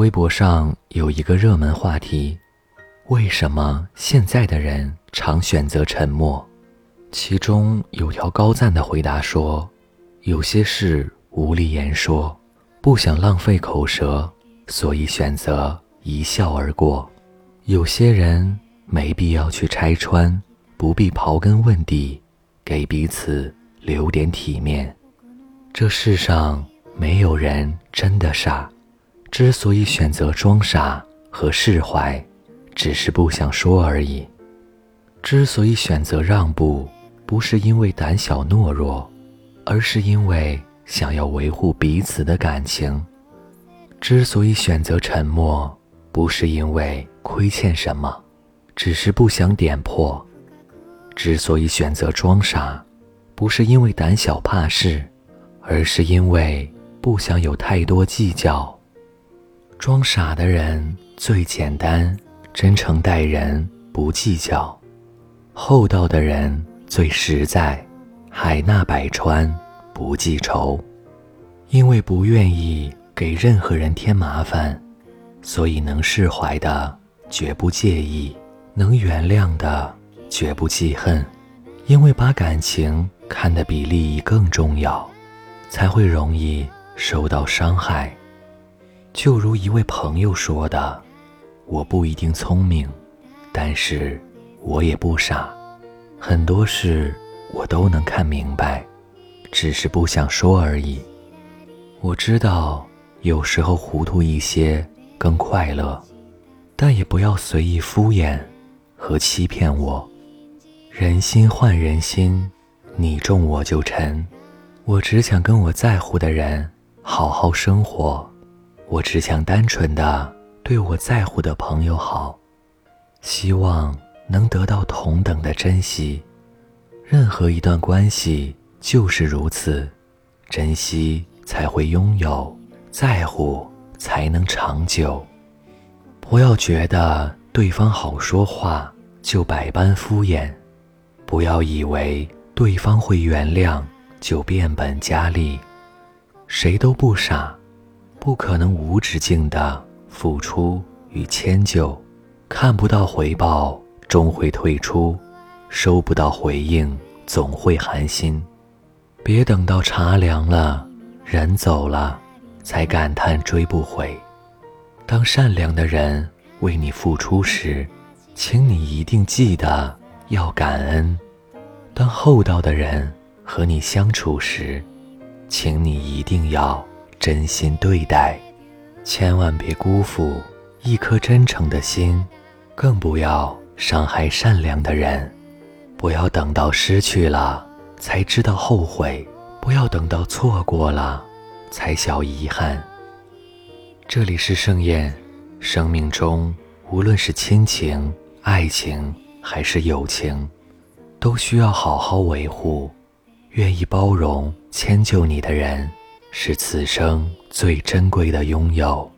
微博上有一个热门话题：为什么现在的人常选择沉默？其中有条高赞的回答说：“有些事无力言说，不想浪费口舌，所以选择一笑而过。有些人没必要去拆穿，不必刨根问底，给彼此留点体面。这世上没有人真的傻，之所以选择装傻和释怀，只是不想说而已。之所以选择让步。”不是因为胆小懦弱，而是因为想要维护彼此的感情。之所以选择沉默，不是因为亏欠什么，只是不想点破。之所以选择装傻，不是因为胆小怕事，而是因为不想有太多计较。装傻的人最简单，真诚待人不计较，厚道的人。最实在，海纳百川，不记仇。因为不愿意给任何人添麻烦，所以能释怀的绝不介意，能原谅的绝不记恨。因为把感情看得比利益更重要，才会容易受到伤害。就如一位朋友说的：“我不一定聪明，但是我也不傻。”很多事我都能看明白，只是不想说而已。我知道有时候糊涂一些更快乐，但也不要随意敷衍和欺骗我。人心换人心，你重我就沉。我只想跟我在乎的人好好生活，我只想单纯的对我在乎的朋友好，希望。能得到同等的珍惜，任何一段关系就是如此，珍惜才会拥有，在乎才能长久。不要觉得对方好说话就百般敷衍，不要以为对方会原谅就变本加厉。谁都不傻，不可能无止境的付出与迁就，看不到回报。终会退出，收不到回应，总会寒心。别等到茶凉了，人走了，才感叹追不回。当善良的人为你付出时，请你一定记得要感恩；当厚道的人和你相处时，请你一定要真心对待。千万别辜负一颗真诚的心，更不要。伤害善良的人，不要等到失去了才知道后悔，不要等到错过了才晓遗憾。这里是盛宴，生命中无论是亲情、爱情还是友情，都需要好好维护。愿意包容、迁就你的人，是此生最珍贵的拥有。